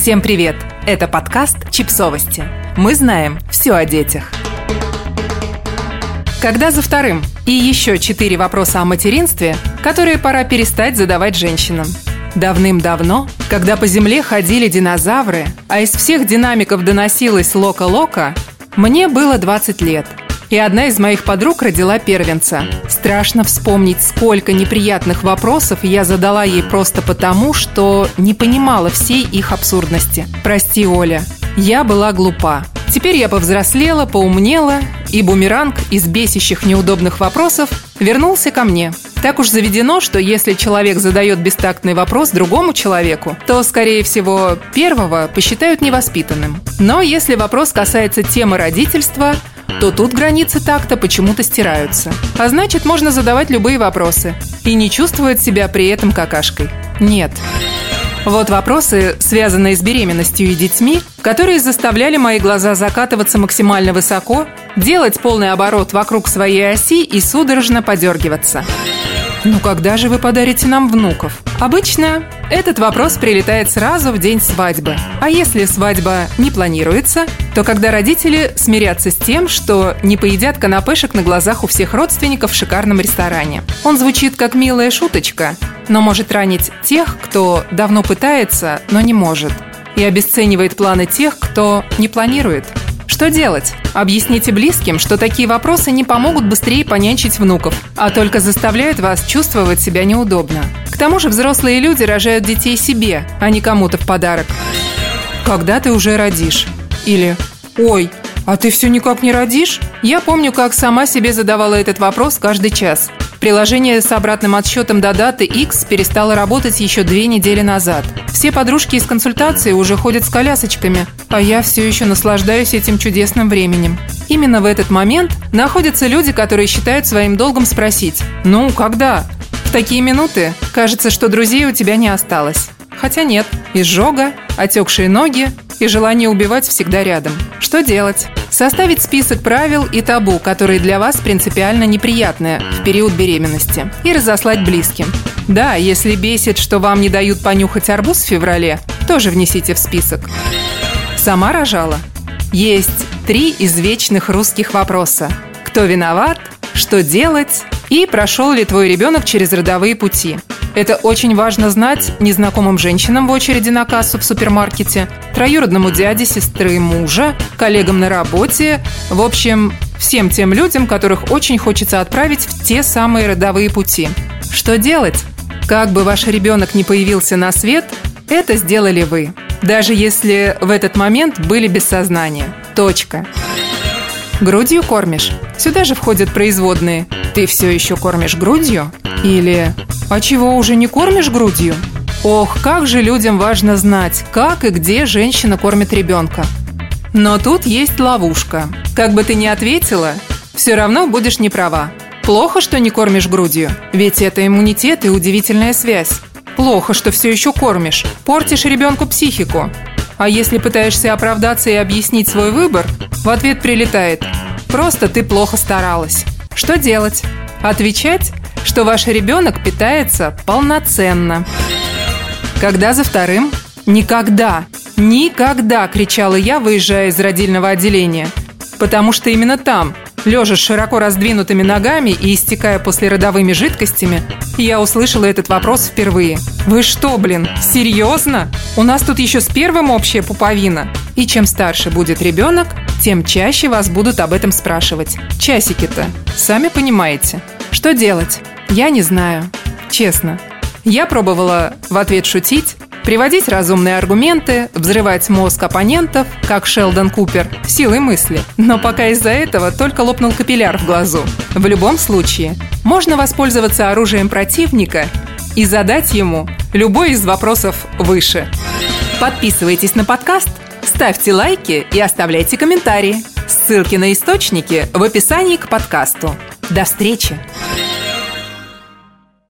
Всем привет! Это подкаст «Чипсовости». Мы знаем все о детях. Когда за вторым? И еще четыре вопроса о материнстве, которые пора перестать задавать женщинам. Давным-давно, когда по земле ходили динозавры, а из всех динамиков доносилось «Лока-Лока», мне было 20 лет – и одна из моих подруг родила первенца. Страшно вспомнить, сколько неприятных вопросов я задала ей просто потому, что не понимала всей их абсурдности. Прости, Оля, я была глупа. Теперь я повзрослела, поумнела, и бумеранг из бесящих неудобных вопросов вернулся ко мне. Так уж заведено, что если человек задает бестактный вопрос другому человеку, то, скорее всего, первого посчитают невоспитанным. Но если вопрос касается темы родительства, то тут границы такта почему-то стираются. А значит, можно задавать любые вопросы и не чувствовать себя при этом какашкой. Нет. Вот вопросы, связанные с беременностью и детьми, которые заставляли мои глаза закатываться максимально высоко, делать полный оборот вокруг своей оси и судорожно подергиваться. Ну когда же вы подарите нам внуков? Обычно этот вопрос прилетает сразу в день свадьбы. А если свадьба не планируется, то когда родители смирятся с тем, что не поедят канапешек на глазах у всех родственников в шикарном ресторане. Он звучит как милая шуточка, но может ранить тех, кто давно пытается, но не может. И обесценивает планы тех, кто не планирует. Что делать? Объясните близким, что такие вопросы не помогут быстрее понянчить внуков, а только заставляют вас чувствовать себя неудобно. К тому же взрослые люди рожают детей себе, а не кому-то в подарок. Когда ты уже родишь? Или «Ой, а ты все никак не родишь?» Я помню, как сама себе задавала этот вопрос каждый час. Приложение с обратным отсчетом до даты X перестало работать еще две недели назад. Все подружки из консультации уже ходят с колясочками, а я все еще наслаждаюсь этим чудесным временем. Именно в этот момент находятся люди, которые считают своим долгом спросить «Ну, когда?». В такие минуты кажется, что друзей у тебя не осталось. Хотя нет, изжога, отекшие ноги и желание убивать всегда рядом. Что делать? Составить список правил и табу, которые для вас принципиально неприятны в период беременности, и разослать близким. Да, если бесит, что вам не дают понюхать арбуз в феврале, тоже внесите в список. Сама рожала? Есть три извечных русских вопроса. Кто виноват? Что делать? И прошел ли твой ребенок через родовые пути? Это очень важно знать незнакомым женщинам в очереди на кассу в супермаркете, троюродному дяде, сестры мужа, коллегам на работе, в общем, всем тем людям, которых очень хочется отправить в те самые родовые пути. Что делать? Как бы ваш ребенок не появился на свет, это сделали вы. Даже если в этот момент были без сознания. Точка. Грудью кормишь? Сюда же входят производные. Ты все еще кормишь грудью? Или «А чего, уже не кормишь грудью?» Ох, как же людям важно знать, как и где женщина кормит ребенка. Но тут есть ловушка. Как бы ты ни ответила, все равно будешь не права. Плохо, что не кормишь грудью, ведь это иммунитет и удивительная связь. Плохо, что все еще кормишь, портишь ребенку психику. А если пытаешься оправдаться и объяснить свой выбор, в ответ прилетает «Просто ты плохо старалась». Что делать? Отвечать, что ваш ребенок питается полноценно. Когда за вторым? Никогда, никогда, кричала я, выезжая из родильного отделения. Потому что именно там, лежа с широко раздвинутыми ногами и истекая послеродовыми жидкостями, я услышала этот вопрос впервые. «Вы что, блин, серьезно? У нас тут еще с первым общая пуповина». И чем старше будет ребенок, тем чаще вас будут об этом спрашивать. Часики-то, сами понимаете. Что делать? Я не знаю. Честно. Я пробовала в ответ шутить, приводить разумные аргументы, взрывать мозг оппонентов, как Шелдон Купер, силой мысли. Но пока из-за этого только лопнул капилляр в глазу. В любом случае, можно воспользоваться оружием противника и задать ему любой из вопросов выше. Подписывайтесь на подкаст, ставьте лайки и оставляйте комментарии. Ссылки на источники в описании к подкасту. До встречи!